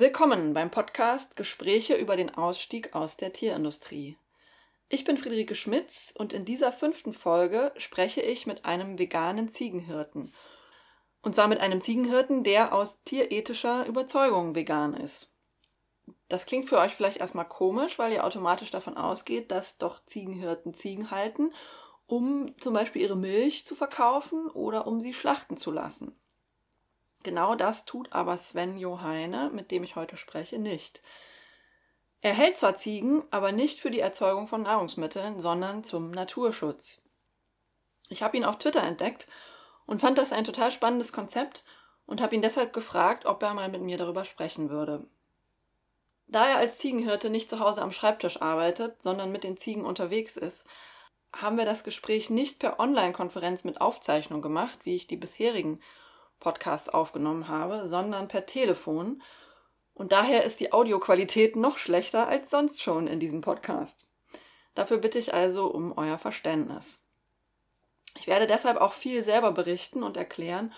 Willkommen beim Podcast Gespräche über den Ausstieg aus der Tierindustrie. Ich bin Friederike Schmitz und in dieser fünften Folge spreche ich mit einem veganen Ziegenhirten. Und zwar mit einem Ziegenhirten, der aus tierethischer Überzeugung vegan ist. Das klingt für euch vielleicht erstmal komisch, weil ihr automatisch davon ausgeht, dass doch Ziegenhirten Ziegen halten, um zum Beispiel ihre Milch zu verkaufen oder um sie schlachten zu lassen. Genau das tut aber Sven Joheine, mit dem ich heute spreche, nicht. Er hält zwar Ziegen, aber nicht für die Erzeugung von Nahrungsmitteln, sondern zum Naturschutz. Ich habe ihn auf Twitter entdeckt und fand das ein total spannendes Konzept und habe ihn deshalb gefragt, ob er mal mit mir darüber sprechen würde. Da er als Ziegenhirte nicht zu Hause am Schreibtisch arbeitet, sondern mit den Ziegen unterwegs ist, haben wir das Gespräch nicht per Online-Konferenz mit Aufzeichnung gemacht, wie ich die bisherigen Podcasts aufgenommen habe, sondern per Telefon. Und daher ist die Audioqualität noch schlechter als sonst schon in diesem Podcast. Dafür bitte ich also um euer Verständnis. Ich werde deshalb auch viel selber berichten und erklären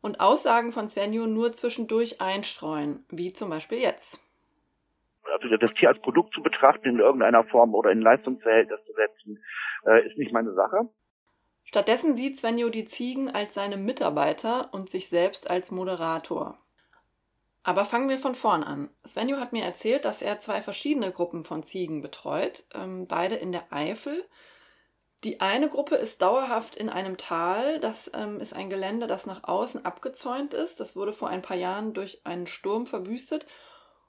und Aussagen von Svenjo nur zwischendurch einstreuen, wie zum Beispiel jetzt. Also das Tier als Produkt zu betrachten in irgendeiner Form oder in Leistungsverhältnis zu setzen, äh, ist nicht meine Sache. Stattdessen sieht Svenjo die Ziegen als seine Mitarbeiter und sich selbst als Moderator. Aber fangen wir von vorn an. Svenjo hat mir erzählt, dass er zwei verschiedene Gruppen von Ziegen betreut, ähm, beide in der Eifel. Die eine Gruppe ist dauerhaft in einem Tal. Das ähm, ist ein Gelände, das nach außen abgezäunt ist. Das wurde vor ein paar Jahren durch einen Sturm verwüstet.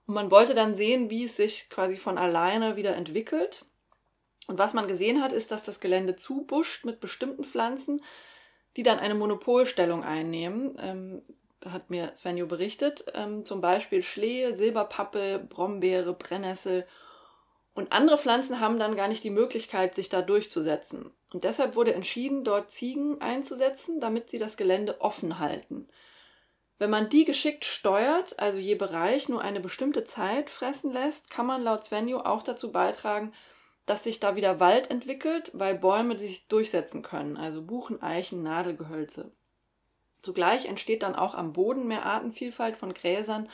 Und man wollte dann sehen, wie es sich quasi von alleine wieder entwickelt. Und was man gesehen hat, ist, dass das Gelände zubuscht mit bestimmten Pflanzen, die dann eine Monopolstellung einnehmen. Ähm, hat mir Svenjo berichtet. Ähm, zum Beispiel Schlehe, Silberpappel, Brombeere, Brennnessel. Und andere Pflanzen haben dann gar nicht die Möglichkeit, sich da durchzusetzen. Und deshalb wurde entschieden, dort Ziegen einzusetzen, damit sie das Gelände offen halten. Wenn man die geschickt steuert, also je Bereich nur eine bestimmte Zeit fressen lässt, kann man laut Svenjo auch dazu beitragen, dass sich da wieder Wald entwickelt, weil Bäume sich durchsetzen können, also Buchen, Eichen, Nadelgehölze. Zugleich entsteht dann auch am Boden mehr Artenvielfalt von Gräsern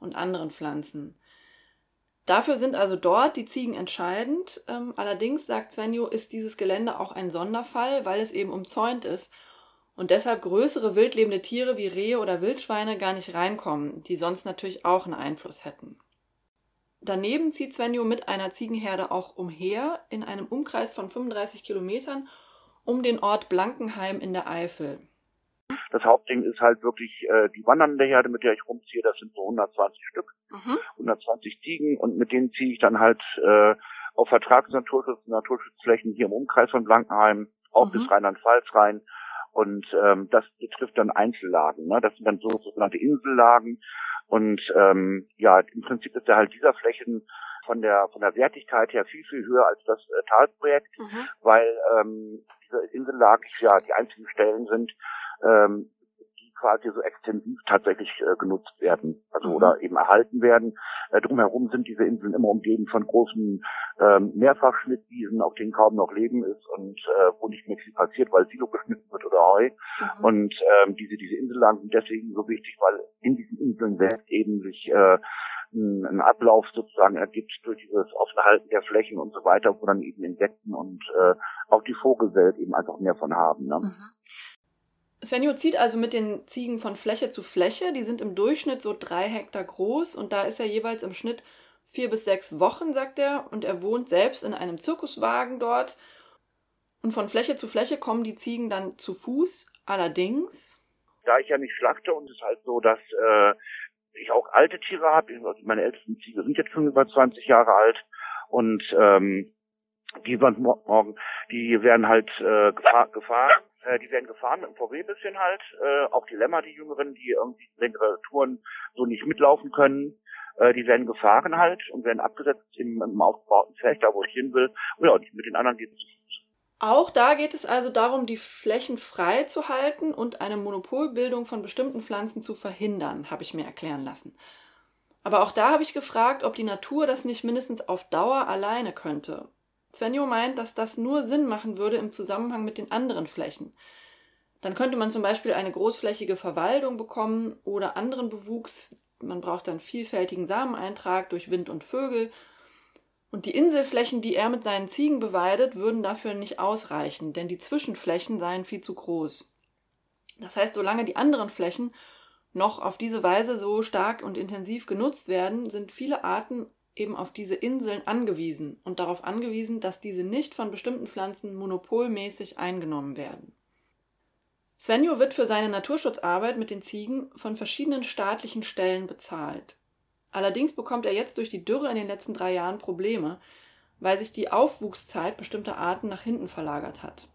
und anderen Pflanzen. Dafür sind also dort die Ziegen entscheidend. Ähm, allerdings, sagt Svenjo, ist dieses Gelände auch ein Sonderfall, weil es eben umzäunt ist und deshalb größere wildlebende Tiere wie Rehe oder Wildschweine gar nicht reinkommen, die sonst natürlich auch einen Einfluss hätten. Daneben zieht Svenjo mit einer Ziegenherde auch umher in einem Umkreis von 35 Kilometern um den Ort Blankenheim in der Eifel. Das Hauptding ist halt wirklich äh, die wandernde Herde, mit der ich rumziehe. Das sind so 120 Stück, mhm. 120 Ziegen und mit denen ziehe ich dann halt äh, auf Vertragsnaturschutz, Naturschutzflächen hier im Umkreis von Blankenheim, auch mhm. bis Rheinland-Pfalz rein. Und ähm, das betrifft dann Einzellagen. Ne? Das sind dann so sogenannte Insellagen. Und ähm, ja, im Prinzip ist ja halt dieser Flächen von der von der Wertigkeit her viel viel höher als das äh, Talprojekt, mhm. weil ähm, diese Insellagen ja die einzigen Stellen sind, ähm, quasi so extensiv tatsächlich äh, genutzt werden, also mhm. oder eben erhalten werden. Äh, drumherum sind diese Inseln immer umgeben von großen ähm, Mehrfachschnittwiesen, auf denen kaum noch Leben ist und äh, wo nicht mehr viel passiert, weil Silo geschnitten wird oder Heu. Mhm. Und ähm, diese diese Insellagen sind deswegen so wichtig, weil in diesen Inseln selbst eben sich äh, ein Ablauf sozusagen ergibt durch dieses Aufhalten der Flächen und so weiter, wo dann eben Insekten und äh, auch die Vogelwelt eben einfach mehr von haben. Ne? Mhm. Svenjo zieht also mit den Ziegen von Fläche zu Fläche. Die sind im Durchschnitt so drei Hektar groß und da ist er jeweils im Schnitt vier bis sechs Wochen, sagt er. Und er wohnt selbst in einem Zirkuswagen dort. Und von Fläche zu Fläche kommen die Ziegen dann zu Fuß. Allerdings. Da ich ja nicht schlachte und es ist halt so, dass äh, ich auch alte Tiere habe. Meine ältesten Ziege sind jetzt schon über 20 Jahre alt. Und ähm, die waren morgen, die werden halt äh, gefahr, gefahren, äh, die werden gefahren mit dem VW bisschen halt, äh, auch die Lämmer, die Jüngeren, die irgendwie längere Touren so nicht mitlaufen können, äh, die werden gefahren halt und werden abgesetzt im, im aufgebauten Feld, da wo ich hin will. Und ja, mit den anderen geht es. Auch da geht es also darum, die Flächen frei zu halten und eine Monopolbildung von bestimmten Pflanzen zu verhindern, habe ich mir erklären lassen. Aber auch da habe ich gefragt, ob die Natur das nicht mindestens auf Dauer alleine könnte. Svenjo meint, dass das nur Sinn machen würde im Zusammenhang mit den anderen Flächen. Dann könnte man zum Beispiel eine großflächige Verwaldung bekommen oder anderen Bewuchs, Man braucht dann vielfältigen Sameneintrag durch Wind und Vögel. Und die Inselflächen, die er mit seinen Ziegen beweidet, würden dafür nicht ausreichen, denn die Zwischenflächen seien viel zu groß. Das heißt, solange die anderen Flächen noch auf diese Weise so stark und intensiv genutzt werden, sind viele Arten eben auf diese Inseln angewiesen und darauf angewiesen, dass diese nicht von bestimmten Pflanzen monopolmäßig eingenommen werden. Svenjo wird für seine Naturschutzarbeit mit den Ziegen von verschiedenen staatlichen Stellen bezahlt. Allerdings bekommt er jetzt durch die Dürre in den letzten drei Jahren Probleme, weil sich die Aufwuchszeit bestimmter Arten nach hinten verlagert hat.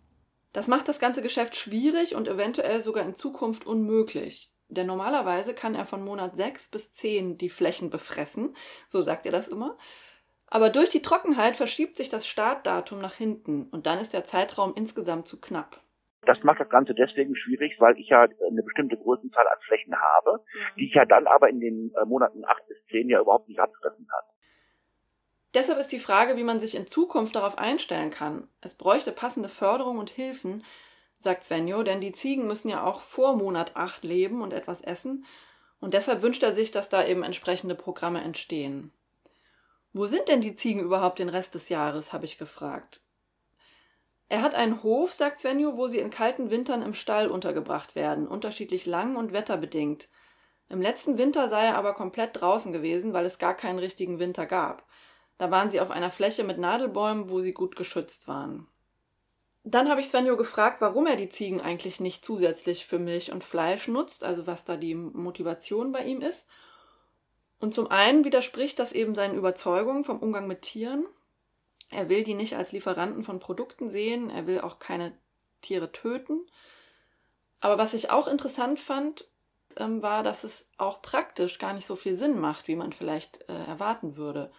Das macht das ganze Geschäft schwierig und eventuell sogar in Zukunft unmöglich denn normalerweise kann er von Monat 6 bis 10 die Flächen befressen, so sagt er das immer. Aber durch die Trockenheit verschiebt sich das Startdatum nach hinten und dann ist der Zeitraum insgesamt zu knapp. Das macht das Ganze deswegen schwierig, weil ich ja eine bestimmte Größenzahl an Flächen habe, mhm. die ich ja dann aber in den äh, Monaten 8 bis 10 ja überhaupt nicht abfressen kann. Deshalb ist die Frage, wie man sich in Zukunft darauf einstellen kann. Es bräuchte passende Förderung und Hilfen, sagt Svenjo, denn die Ziegen müssen ja auch vor Monat 8 leben und etwas essen. Und deshalb wünscht er sich, dass da eben entsprechende Programme entstehen. Wo sind denn die Ziegen überhaupt den Rest des Jahres, habe ich gefragt. Er hat einen Hof, sagt Svenjo, wo sie in kalten Wintern im Stall untergebracht werden, unterschiedlich lang und wetterbedingt. Im letzten Winter sei er aber komplett draußen gewesen, weil es gar keinen richtigen Winter gab. Da waren sie auf einer Fläche mit Nadelbäumen, wo sie gut geschützt waren. Dann habe ich Svenjo gefragt, warum er die Ziegen eigentlich nicht zusätzlich für Milch und Fleisch nutzt, also was da die Motivation bei ihm ist. Und zum einen widerspricht das eben seinen Überzeugungen vom Umgang mit Tieren. Er will die nicht als Lieferanten von Produkten sehen, er will auch keine Tiere töten. Aber was ich auch interessant fand, ähm, war, dass es auch praktisch gar nicht so viel Sinn macht, wie man vielleicht äh, erwarten würde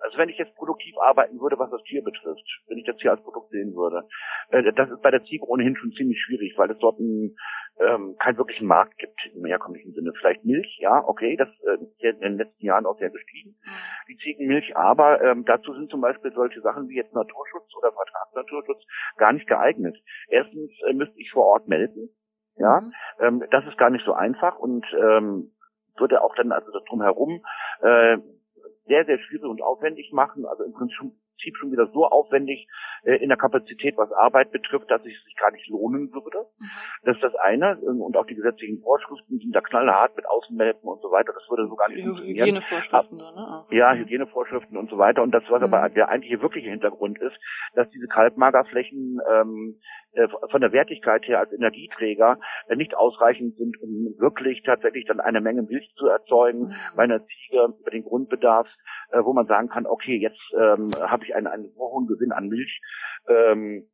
also wenn ich jetzt produktiv arbeiten würde, was das Tier betrifft, wenn ich das Tier als Produkt sehen würde, äh, das ist bei der Ziege ohnehin schon ziemlich schwierig, weil es dort ein, ähm, keinen wirklichen Markt gibt im herkömmlichen Sinne. Vielleicht Milch, ja, okay, das äh, ist in den letzten Jahren auch sehr gestiegen, die Ziegenmilch, aber ähm, dazu sind zum Beispiel solche Sachen wie jetzt Naturschutz oder Vertragsnaturschutz gar nicht geeignet. Erstens äh, müsste ich vor Ort melden, ja, mhm. ähm, das ist gar nicht so einfach und ähm, würde auch dann also drumherum äh, sehr, sehr schwierig und aufwendig machen. Also im Prinzip schon wieder so aufwendig äh, in der Kapazität, was Arbeit betrifft, dass es sich gar nicht lohnen würde. Mhm. Das ist das eine. Und auch die gesetzlichen Vorschriften sind da knallhart mit Außenmelken und so weiter. Das würde so gar nicht funktionieren. Hygienevorschriften, Ab, ne? Ja, Hygienevorschriften und so weiter. Und das, was mhm. aber der eigentliche wirkliche Hintergrund ist, dass diese Kalbmagerflächen ähm, äh, von der Wertigkeit her als Energieträger äh, nicht ausreichend sind, um wirklich tatsächlich dann eine Menge Milch zu erzeugen mhm. bei einer Ziege über den Grundbedarf, äh, wo man sagen kann, okay, jetzt ähm, habe ich einen, einen hohen Gewinn an Milch, ähm,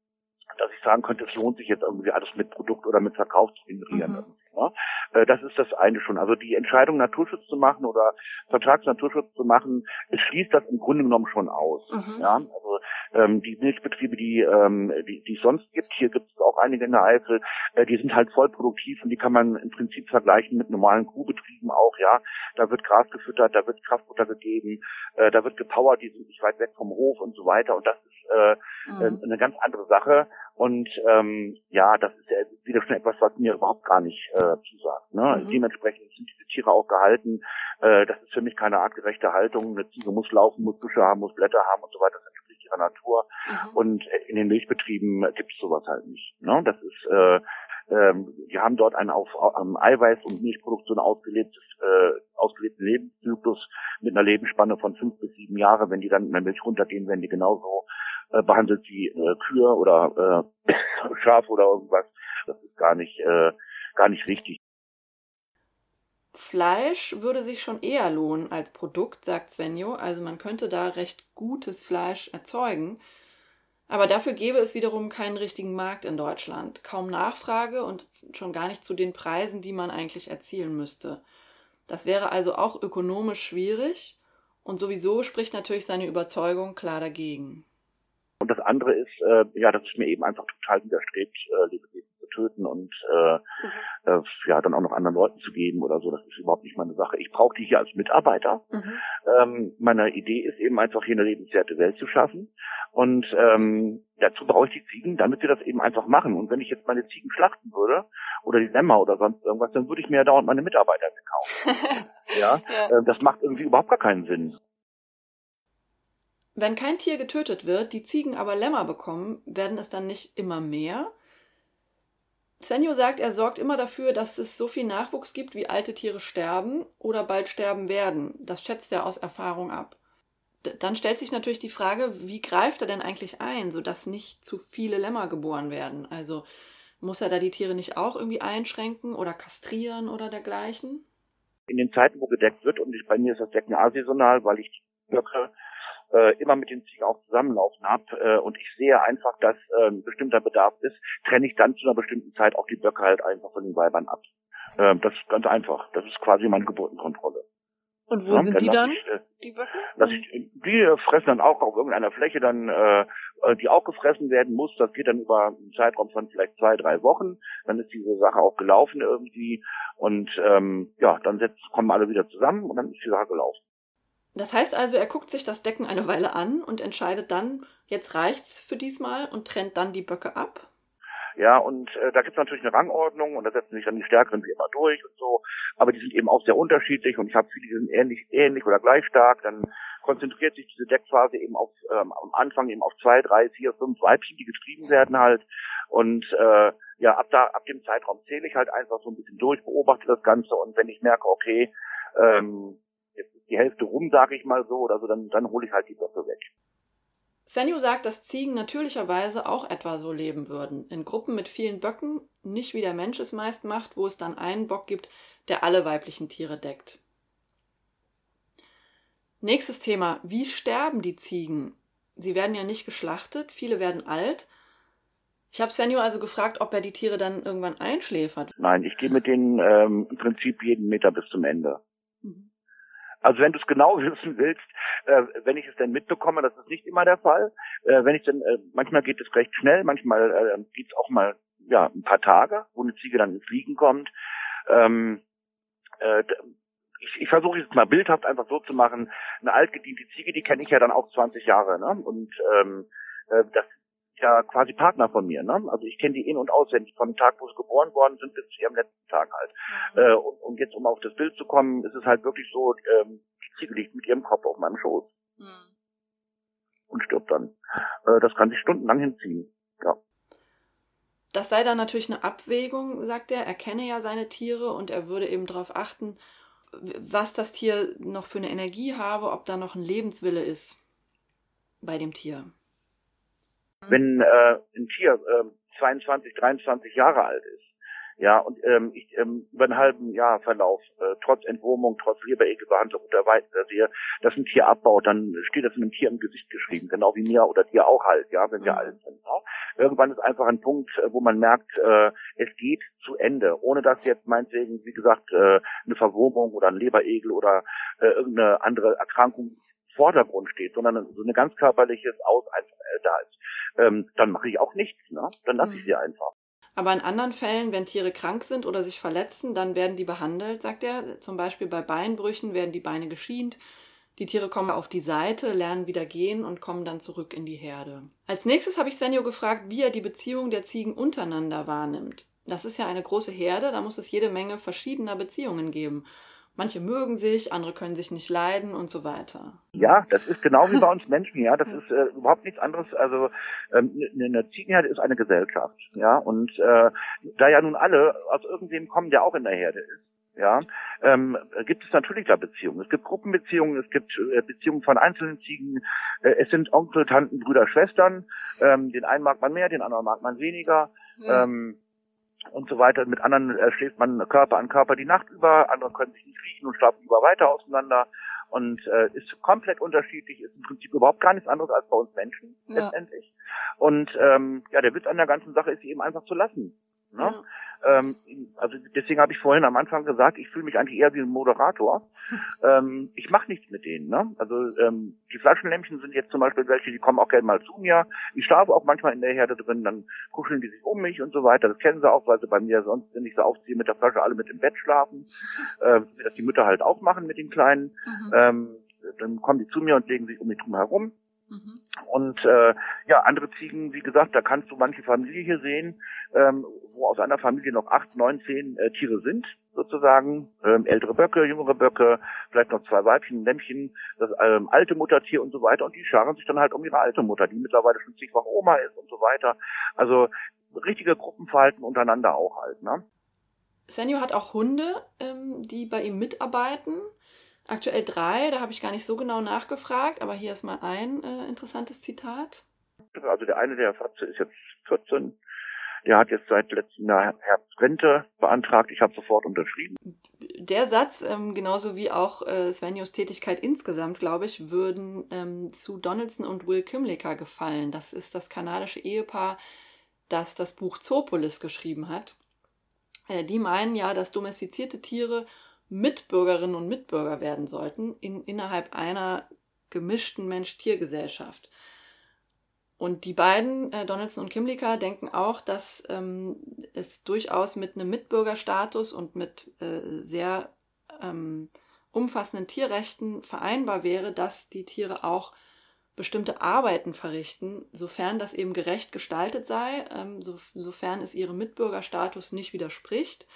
dass ich sagen könnte, es lohnt sich jetzt irgendwie alles mit Produkt oder mit Verkauf zu generieren. Mhm. Ja? Äh, das ist das eine schon. Also die Entscheidung, Naturschutz zu machen oder Vertragsnaturschutz zu machen, es schließt das im Grunde genommen schon aus. Mhm. Ja? Also ähm, die Milchbetriebe, die, ähm, die, die es sonst gibt, hier gibt es auch einige in der Eifel, äh, die sind halt voll produktiv und die kann man im Prinzip vergleichen mit normalen Kuhbetrieben auch, ja. Da wird Gras gefüttert, da wird Kraftfutter gegeben, äh, da wird gepowert, die sind nicht weit weg vom Hof und so weiter. Und das ist äh, mhm. eine ganz andere Sache. Und ähm, ja, das ist ja wieder schon etwas, was mir überhaupt gar nicht äh, zusagt. Ne? Mhm. Dementsprechend sind diese Tiere auch gehalten. Äh, das ist für mich keine artgerechte Haltung. Eine Ziege muss laufen, muss Büsche haben, muss Blätter haben und so weiter. Das entspricht ihrer Natur. Mhm. Und in den Milchbetrieben gibt es sowas halt nicht. Ne? Das ist äh, ähm, die haben dort einen auf ähm, Eiweiß- und Milchproduktion ausgelebtes, äh, ausgelebten Lebenszyklus mit einer Lebensspanne von fünf bis sieben Jahre. Wenn die dann in der Milch runtergehen, werden die genauso äh, behandelt wie äh, Kühe oder äh, Schaf oder irgendwas. Das ist gar nicht, äh, gar nicht richtig. Fleisch würde sich schon eher lohnen als Produkt, sagt Svenjo. Also man könnte da recht gutes Fleisch erzeugen. Aber dafür gäbe es wiederum keinen richtigen Markt in Deutschland. Kaum Nachfrage und schon gar nicht zu den Preisen, die man eigentlich erzielen müsste. Das wäre also auch ökonomisch schwierig und sowieso spricht natürlich seine Überzeugung klar dagegen. Und das andere ist, äh, ja, dass es mir eben einfach total widerstrebt, äh, Lebewesen töten und äh, mhm. äh, ja, dann auch noch anderen Leuten zu geben oder so. Das ist überhaupt nicht meine Sache. Ich brauche die hier als Mitarbeiter. Mhm. Ähm, meine Idee ist eben einfach hier eine lebenswerte Welt zu schaffen. Und ähm, dazu brauche ich die Ziegen, damit sie das eben einfach machen. Und wenn ich jetzt meine Ziegen schlachten würde oder die Lämmer oder sonst irgendwas, dann würde ich mir ja dauernd meine Mitarbeiter kaufen. ja, ja. Äh, das macht irgendwie überhaupt gar keinen Sinn. Wenn kein Tier getötet wird, die Ziegen aber Lämmer bekommen, werden es dann nicht immer mehr? Svenjo sagt, er sorgt immer dafür, dass es so viel Nachwuchs gibt, wie alte Tiere sterben oder bald sterben werden. Das schätzt er aus Erfahrung ab. D dann stellt sich natürlich die Frage, wie greift er denn eigentlich ein, sodass nicht zu viele Lämmer geboren werden? Also muss er da die Tiere nicht auch irgendwie einschränken oder kastrieren oder dergleichen? In den Zeiten, wo gedeckt wird, und ich, bei mir ist das Decken asaisonal, weil ich die Böcke äh, immer mit den Ziegen auch zusammenlaufen habe äh, und ich sehe einfach, dass äh, ein bestimmter Bedarf ist, trenne ich dann zu einer bestimmten Zeit auch die Böcke halt einfach von den Weibern ab. Äh, das ist ganz einfach. Das ist quasi meine Geburtenkontrolle. Und wo ja, sind die dann, ich, äh, die Böcke? Dass ich, die fressen dann auch auf irgendeiner Fläche dann, äh, die auch gefressen werden muss. Das geht dann über einen Zeitraum von vielleicht zwei, drei Wochen. Dann ist diese Sache auch gelaufen irgendwie. Und ähm, ja, dann setzt, kommen alle wieder zusammen und dann ist die Sache gelaufen. Das heißt also, er guckt sich das Decken eine Weile an und entscheidet dann, jetzt reicht's für diesmal und trennt dann die Böcke ab. Ja, und äh, da gibt es natürlich eine Rangordnung und da setzen sich dann die Stärkeren wie immer durch und so. Aber die sind eben auch sehr unterschiedlich und ich habe viele, die sind ähnlich, ähnlich oder gleich stark. Dann konzentriert sich diese Deckphase eben auf ähm, am Anfang eben auf zwei, drei, vier, fünf Weibchen, die getrieben werden halt. Und äh, ja, ab da, ab dem Zeitraum zähle ich halt einfach so ein bisschen durch, beobachte das Ganze und wenn ich merke, okay, ähm, jetzt ist die Hälfte rum, sage ich mal so, oder so, dann, dann hole ich halt die Böcke weg. Svenjo sagt, dass Ziegen natürlicherweise auch etwa so leben würden. In Gruppen mit vielen Böcken, nicht wie der Mensch es meist macht, wo es dann einen Bock gibt, der alle weiblichen Tiere deckt. Nächstes Thema. Wie sterben die Ziegen? Sie werden ja nicht geschlachtet, viele werden alt. Ich habe Svenjo also gefragt, ob er die Tiere dann irgendwann einschläfert. Nein, ich gehe mit denen ähm, im Prinzip jeden Meter bis zum Ende. Also wenn du es genau wissen willst, äh, wenn ich es denn mitbekomme, das ist nicht immer der Fall. Äh, wenn ich denn, äh, manchmal geht es recht schnell, manchmal äh, geht es auch mal ja ein paar Tage, wo eine Ziege dann ins Fliegen kommt. Ähm, äh, ich, ich versuche es mal bildhaft einfach so zu machen. Eine altgediente Ziege, die kenne ich ja dann auch 20 Jahre, ne? Und ähm, äh, das ja quasi Partner von mir. Ne? Also ich kenne die in- und auswendig vom Tag, wo sie geboren worden sind, bis zu ihrem letzten Tag halt. Mhm. Äh, und, und, jetzt, um auf das Bild zu kommen, ist es halt wirklich so, ähm, die Ziege liegt mit ihrem Kopf auf meinem Schoß. Mhm. Und stirbt dann. Äh, das kann sich stundenlang hinziehen. Ja. Das sei dann natürlich eine Abwägung, sagt er. Er kenne ja seine Tiere und er würde eben darauf achten, was das Tier noch für eine Energie habe, ob da noch ein Lebenswille ist bei dem Tier. Wenn äh, ein Tier äh, 22, 23 Jahre alt ist, ja, und ähm, ich ähm, über einen halben Jahr Verlauf, äh, trotz Entwurmung, trotz Leberegelbehandlung und der Weite sehe, dass ein Tier abbaut, dann steht das in einem Tier im Gesicht geschrieben, genau wie mir oder dir auch halt, ja, wenn wir mhm. alt sind. Ja. Irgendwann ist einfach ein Punkt, äh, wo man merkt, äh, es geht zu Ende, ohne dass jetzt meinetwegen, wie gesagt, äh, eine Verwurmung oder ein Leberegel oder äh, irgendeine andere Erkrankung Vordergrund steht, sondern so eine ganz körperliches Aus einfach äh, da ist, ähm, dann mache ich auch nichts, ne? Dann lasse ich mhm. sie einfach. Aber in anderen Fällen, wenn Tiere krank sind oder sich verletzen, dann werden die behandelt, sagt er. Zum Beispiel bei Beinbrüchen werden die Beine geschient. Die Tiere kommen auf die Seite, lernen wieder gehen und kommen dann zurück in die Herde. Als nächstes habe ich Svenjo gefragt, wie er die Beziehung der Ziegen untereinander wahrnimmt. Das ist ja eine große Herde, da muss es jede Menge verschiedener Beziehungen geben. Manche mögen sich, andere können sich nicht leiden und so weiter. Ja, das ist genau wie bei uns Menschen, ja. Das ist äh, überhaupt nichts anderes. Also ähm, eine ne Ziegenherde ist eine Gesellschaft, ja. Und äh, da ja nun alle aus irgendwem kommen, der auch in der Herde ist, ja, ähm, gibt es natürlich da Beziehungen. Es gibt Gruppenbeziehungen, es gibt äh, Beziehungen von einzelnen Ziegen. Äh, es sind Onkel, Tanten, Brüder, Schwestern. Ähm, den einen mag man mehr, den anderen mag man weniger. Mhm. Ähm, und so weiter. Mit anderen äh, schläft man Körper an Körper die Nacht über, andere können sich nicht riechen und schlafen über weiter auseinander und äh, ist komplett unterschiedlich, ist im Prinzip überhaupt gar nichts anderes als bei uns Menschen ja. letztendlich. Und ähm, ja, der Witz an der ganzen Sache ist sie eben einfach zu lassen. Ne? Ja. Ähm, also deswegen habe ich vorhin am Anfang gesagt, ich fühle mich eigentlich eher wie ein Moderator. ähm, ich mache nichts mit denen. Ne? Also ähm, die Flaschenlämpchen sind jetzt zum Beispiel welche, die kommen auch gerne mal zu mir. Ich schlafe auch manchmal in der Herde drin, dann kuscheln die sich um mich und so weiter. Das kennen sie auch, weil sie bei mir sonst, wenn ich so aufziehe, mit der Flasche alle mit im Bett schlafen. Äh, dass die Mütter halt auch machen mit den Kleinen. Mhm. Ähm, dann kommen die zu mir und legen sich um mich drum herum Mhm. Und äh, ja, andere Ziegen, wie gesagt, da kannst du manche Familie hier sehen, ähm, wo aus einer Familie noch acht, neun, zehn äh, Tiere sind, sozusagen. Ähm, ältere Böcke, jüngere Böcke, vielleicht noch zwei Weibchen, Lämmchen, das ähm, alte Muttertier und so weiter. Und die scharen sich dann halt um ihre alte Mutter, die mittlerweile schon zigfach Oma ist und so weiter. Also richtige Gruppenverhalten untereinander auch halt. Ne? Svenjo hat auch Hunde, ähm, die bei ihm mitarbeiten. Aktuell drei, da habe ich gar nicht so genau nachgefragt, aber hier ist mal ein äh, interessantes Zitat. Also der eine, der Fatze, ist jetzt 14. Der hat jetzt seit letztem Jahr Herbstrente beantragt. Ich habe sofort unterschrieben. Der Satz, ähm, genauso wie auch äh, Svenjos Tätigkeit insgesamt, glaube ich, würden ähm, zu Donaldson und Will Kimlicker gefallen. Das ist das kanadische Ehepaar, das das Buch Zoopolis geschrieben hat. Äh, die meinen ja, dass domestizierte Tiere Mitbürgerinnen und Mitbürger werden sollten in, innerhalb einer gemischten Mensch-Tier-Gesellschaft. Und die beiden, äh, Donaldson und Kimlicka, denken auch, dass ähm, es durchaus mit einem Mitbürgerstatus und mit äh, sehr ähm, umfassenden Tierrechten vereinbar wäre, dass die Tiere auch bestimmte Arbeiten verrichten, sofern das eben gerecht gestaltet sei, ähm, so, sofern es ihrem Mitbürgerstatus nicht widerspricht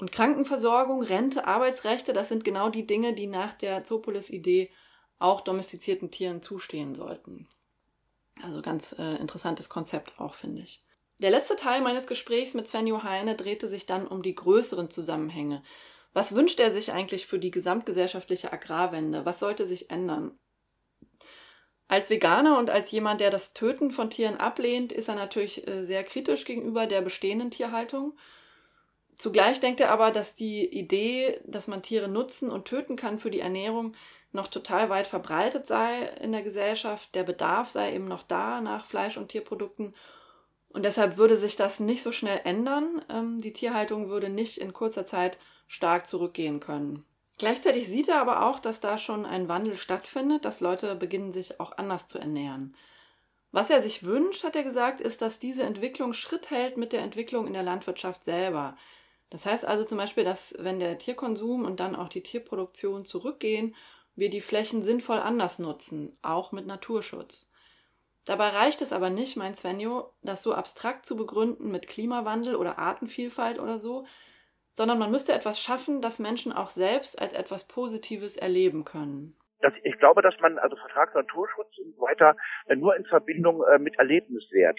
und Krankenversorgung, Rente, Arbeitsrechte, das sind genau die Dinge, die nach der Zoopolis-Idee auch domestizierten Tieren zustehen sollten. Also ganz äh, interessantes Konzept auch, finde ich. Der letzte Teil meines Gesprächs mit Sven Joheine drehte sich dann um die größeren Zusammenhänge. Was wünscht er sich eigentlich für die gesamtgesellschaftliche Agrarwende? Was sollte sich ändern? Als Veganer und als jemand, der das Töten von Tieren ablehnt, ist er natürlich äh, sehr kritisch gegenüber der bestehenden Tierhaltung Zugleich denkt er aber, dass die Idee, dass man Tiere nutzen und töten kann für die Ernährung, noch total weit verbreitet sei in der Gesellschaft. Der Bedarf sei eben noch da nach Fleisch- und Tierprodukten. Und deshalb würde sich das nicht so schnell ändern. Ähm, die Tierhaltung würde nicht in kurzer Zeit stark zurückgehen können. Gleichzeitig sieht er aber auch, dass da schon ein Wandel stattfindet, dass Leute beginnen, sich auch anders zu ernähren. Was er sich wünscht, hat er gesagt, ist, dass diese Entwicklung Schritt hält mit der Entwicklung in der Landwirtschaft selber. Das heißt also zum Beispiel, dass wenn der Tierkonsum und dann auch die Tierproduktion zurückgehen, wir die Flächen sinnvoll anders nutzen, auch mit Naturschutz. Dabei reicht es aber nicht, mein Svenjo, das so abstrakt zu begründen mit Klimawandel oder Artenvielfalt oder so, sondern man müsste etwas schaffen, das Menschen auch selbst als etwas Positives erleben können. Das, ich glaube, dass man also Vertrags Naturschutz und so weiter äh, nur in Verbindung äh, mit Erlebniswert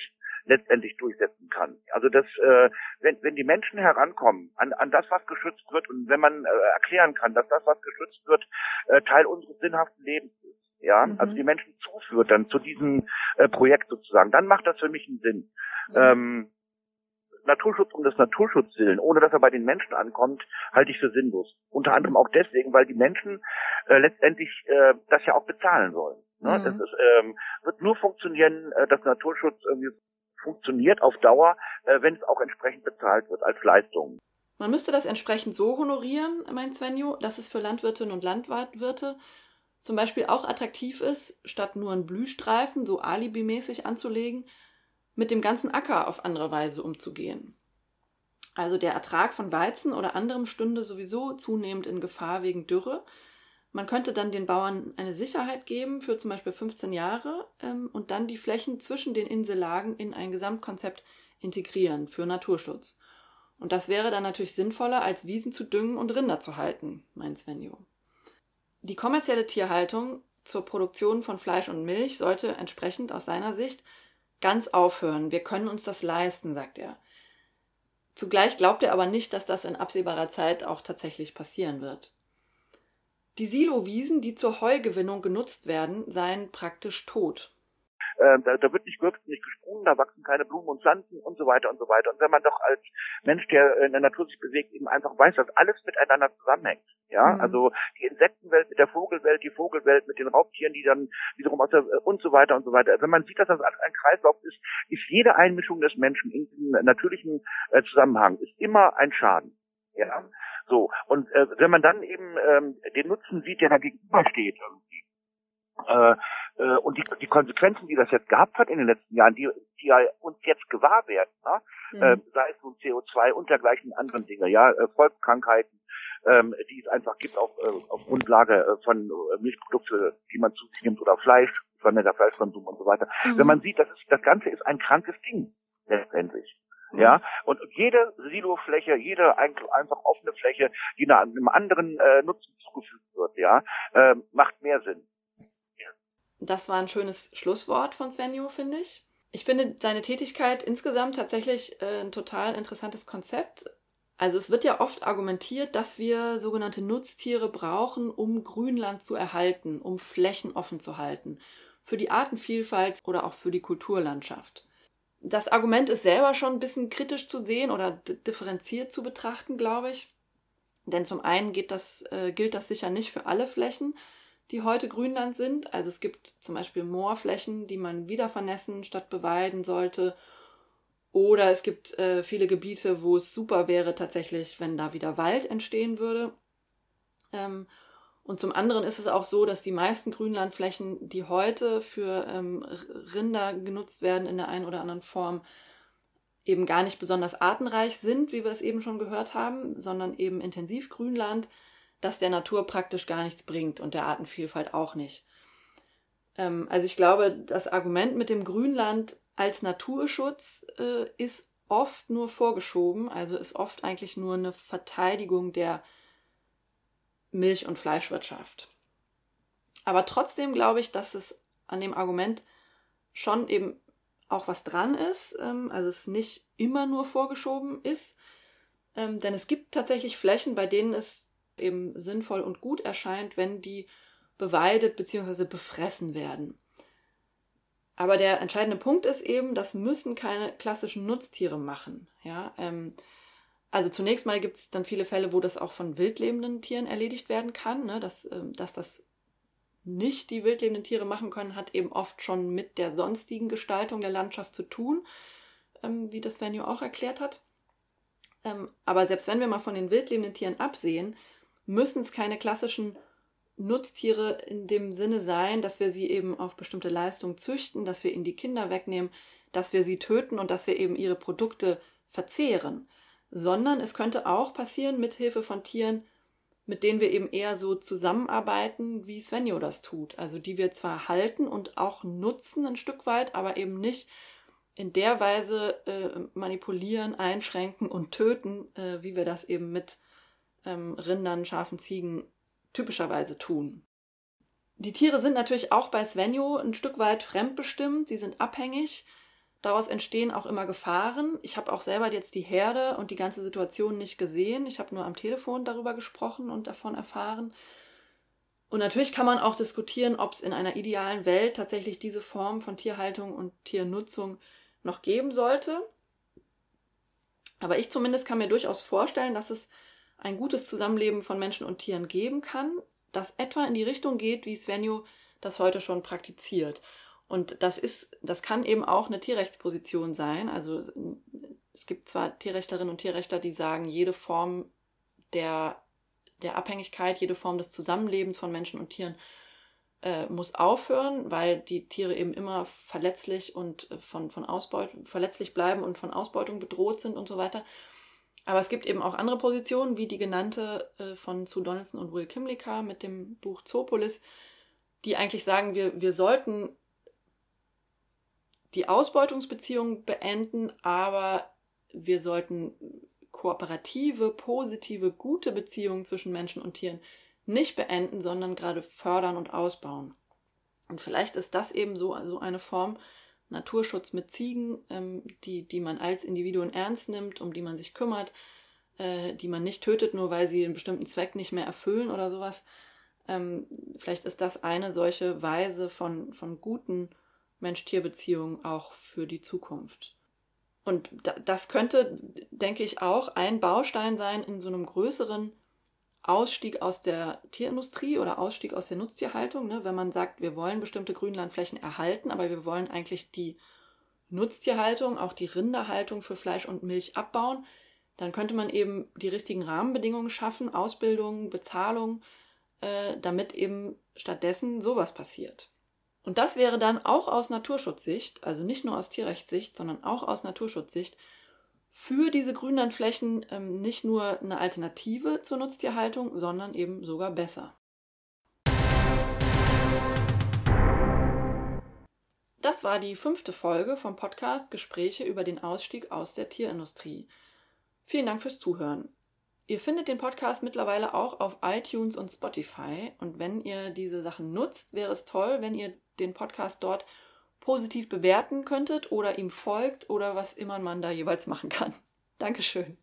letztendlich durchsetzen kann. Also das, äh, wenn, wenn die Menschen herankommen an, an das, was geschützt wird und wenn man äh, erklären kann, dass das, was geschützt wird, äh, Teil unseres sinnhaften Lebens ist, ja, mhm. also die Menschen zuführt dann zu diesem äh, Projekt sozusagen, dann macht das für mich einen Sinn. Mhm. Ähm, Naturschutz um des Naturschutz willen, ohne dass er bei den Menschen ankommt, halte ich für sinnlos. Unter anderem auch deswegen, weil die Menschen äh, letztendlich äh, das ja auch bezahlen sollen. Ne? Mhm. Das ist, ähm, wird nur funktionieren, äh, dass Naturschutz irgendwie funktioniert auf Dauer, äh, wenn es auch entsprechend bezahlt wird als Leistung. Man müsste das entsprechend so honorieren, mein Svenjo, dass es für Landwirtinnen und Landwirte zum Beispiel auch attraktiv ist, statt nur einen Blühstreifen so alibimäßig anzulegen, mit dem ganzen Acker auf andere Weise umzugehen. Also der Ertrag von Weizen oder anderem stünde sowieso zunehmend in Gefahr wegen Dürre, man könnte dann den Bauern eine Sicherheit geben für zum Beispiel 15 Jahre ähm, und dann die Flächen zwischen den Insellagen in ein Gesamtkonzept integrieren für Naturschutz. Und das wäre dann natürlich sinnvoller, als Wiesen zu düngen und Rinder zu halten, meint Svenjo. Die kommerzielle Tierhaltung zur Produktion von Fleisch und Milch sollte entsprechend aus seiner Sicht ganz aufhören. Wir können uns das leisten, sagt er. Zugleich glaubt er aber nicht, dass das in absehbarer Zeit auch tatsächlich passieren wird. Die Silowiesen, die zur Heugewinnung genutzt werden, seien praktisch tot. Äh, da, da, wird nicht gewürzt, nicht gesprungen, da wachsen keine Blumen und Pflanzen und so weiter und so weiter. Und wenn man doch als Mensch, der in der Natur sich bewegt, eben einfach weiß, dass alles miteinander zusammenhängt. Ja, mhm. also die Insektenwelt mit der Vogelwelt, die Vogelwelt mit den Raubtieren, die dann wiederum aus der und so weiter und so weiter. Wenn man sieht, dass das alles ein Kreislauf ist, ist jede Einmischung des Menschen in diesem natürlichen äh, Zusammenhang ist immer ein Schaden. Ja. So, und äh, wenn man dann eben ähm, den Nutzen sieht, der da gegenübersteht irgendwie, äh, äh, und die, die Konsequenzen, die das jetzt gehabt hat in den letzten Jahren, die, die ja uns jetzt gewahr werden, ne? Mhm. Äh, sei es nun CO2 und dergleichen anderen Dinge, ja, äh, Volkskrankheiten, ähm, die es einfach gibt auf, äh, auf Grundlage äh, von äh, Milchprodukte, die man zu sich nimmt oder Fleisch, vermehrter Fleischkonsum und so weiter. Mhm. Wenn man sieht, das, ist, das Ganze ist ein krankes Ding letztendlich. Mhm. Ja, und jede Silofläche, jede einfach offene Fläche, die einem anderen äh, Nutzen zugefügt wird, ja, äh, macht mehr Sinn. Das war ein schönes Schlusswort von Svenjo, finde ich. Ich finde seine Tätigkeit insgesamt tatsächlich äh, ein total interessantes Konzept. Also es wird ja oft argumentiert, dass wir sogenannte Nutztiere brauchen, um Grünland zu erhalten, um Flächen offen zu halten, für die Artenvielfalt oder auch für die Kulturlandschaft. Das Argument ist selber schon ein bisschen kritisch zu sehen oder differenziert zu betrachten, glaube ich. Denn zum einen das, äh, gilt das sicher nicht für alle Flächen, die heute Grünland sind. Also es gibt zum Beispiel Moorflächen, die man wieder vernässen statt beweiden sollte. Oder es gibt äh, viele Gebiete, wo es super wäre tatsächlich, wenn da wieder Wald entstehen würde. Ähm, und zum anderen ist es auch so, dass die meisten Grünlandflächen, die heute für ähm, Rinder genutzt werden in der einen oder anderen Form, eben gar nicht besonders artenreich sind, wie wir es eben schon gehört haben, sondern eben intensiv Grünland das der Natur praktisch gar nichts bringt und der Artenvielfalt auch nicht. Ähm, also ich glaube, das Argument mit dem Grünland als Naturschutz äh, ist oft nur vorgeschoben, also ist oft eigentlich nur eine Verteidigung der Milch- und Fleischwirtschaft. Aber trotzdem glaube ich, dass es an dem Argument schon eben auch was dran ist, ähm, also es nicht immer nur vorgeschoben ist, ähm, denn es gibt tatsächlich Flächen, bei denen es eben sinnvoll und gut erscheint, wenn die beweidet bzw. befressen werden. Aber der entscheidende Punkt ist eben, das müssen keine klassischen Nutztiere machen. Ja, ähm, also zunächst mal gibt es dann viele Fälle, wo das auch von wildlebenden Tieren erledigt werden kann. Ne? Dass, ähm, dass das nicht die wildlebenden Tiere machen können, hat eben oft schon mit der sonstigen Gestaltung der Landschaft zu tun, ähm, wie das Svenjo auch erklärt hat. Ähm, aber selbst wenn wir mal von den wildlebenden Tieren absehen, müssen es keine klassischen Nutztiere in dem Sinne sein, dass wir sie eben auf bestimmte Leistungen züchten, dass wir ihnen die Kinder wegnehmen, dass wir sie töten und dass wir eben ihre Produkte verzehren, sondern es könnte auch passieren mit Hilfe von Tieren, mit denen wir eben eher so zusammenarbeiten, wie Svenjo das tut. Also die wir zwar halten und auch nutzen ein Stück weit, aber eben nicht in der Weise äh, manipulieren, einschränken und töten, äh, wie wir das eben mit ähm, Rindern, Schafen, Ziegen typischerweise tun. Die Tiere sind natürlich auch bei Svenjo ein Stück weit fremdbestimmt, sie sind abhängig. Daraus entstehen auch immer Gefahren. Ich habe auch selber jetzt die Herde und die ganze Situation nicht gesehen. Ich habe nur am Telefon darüber gesprochen und davon erfahren. Und natürlich kann man auch diskutieren, ob es in einer idealen Welt tatsächlich diese Form von Tierhaltung und Tiernutzung noch geben sollte. Aber ich zumindest kann mir durchaus vorstellen, dass es ein gutes Zusammenleben von Menschen und Tieren geben kann, das etwa in die Richtung geht, wie Svenjo das heute schon praktiziert. Und das ist, das kann eben auch eine Tierrechtsposition sein. Also es gibt zwar Tierrechtlerinnen und Tierrechtler, die sagen, jede Form der, der Abhängigkeit, jede Form des Zusammenlebens von Menschen und Tieren äh, muss aufhören, weil die Tiere eben immer verletzlich und von, von Ausbeutung, verletzlich bleiben und von Ausbeutung bedroht sind und so weiter. Aber es gibt eben auch andere Positionen, wie die genannte äh, von Sue Donaldson und Will Kimlicka mit dem Buch Zoopolis, die eigentlich sagen, wir, wir sollten die Ausbeutungsbeziehungen beenden, aber wir sollten kooperative, positive, gute Beziehungen zwischen Menschen und Tieren nicht beenden, sondern gerade fördern und ausbauen. Und vielleicht ist das eben so also eine Form Naturschutz mit Ziegen, ähm, die, die man als Individuen ernst nimmt, um die man sich kümmert, äh, die man nicht tötet, nur weil sie einen bestimmten Zweck nicht mehr erfüllen oder sowas. Ähm, vielleicht ist das eine solche Weise von, von guten Mensch-Tier-Beziehungen auch für die Zukunft. Und das könnte, denke ich, auch ein Baustein sein in so einem größeren Ausstieg aus der Tierindustrie oder Ausstieg aus der Nutztierhaltung, ne? wenn man sagt, wir wollen bestimmte Grünlandflächen erhalten, aber wir wollen eigentlich die Nutztierhaltung, auch die Rinderhaltung für Fleisch und Milch abbauen, dann könnte man eben die richtigen Rahmenbedingungen schaffen, Ausbildung, Bezahlung, äh, damit eben stattdessen sowas passiert. Und das wäre dann auch aus Naturschutzsicht, also nicht nur aus Tierrechtssicht, sondern auch aus Naturschutzsicht, für diese Grünlandflächen ähm, nicht nur eine Alternative zur Nutztierhaltung, sondern eben sogar besser. Das war die fünfte Folge vom Podcast Gespräche über den Ausstieg aus der Tierindustrie. Vielen Dank fürs Zuhören. Ihr findet den Podcast mittlerweile auch auf iTunes und Spotify und wenn ihr diese Sachen nutzt, wäre es toll, wenn ihr den Podcast dort positiv bewerten könntet oder ihm folgt oder was immer man da jeweils machen kann. Dankeschön.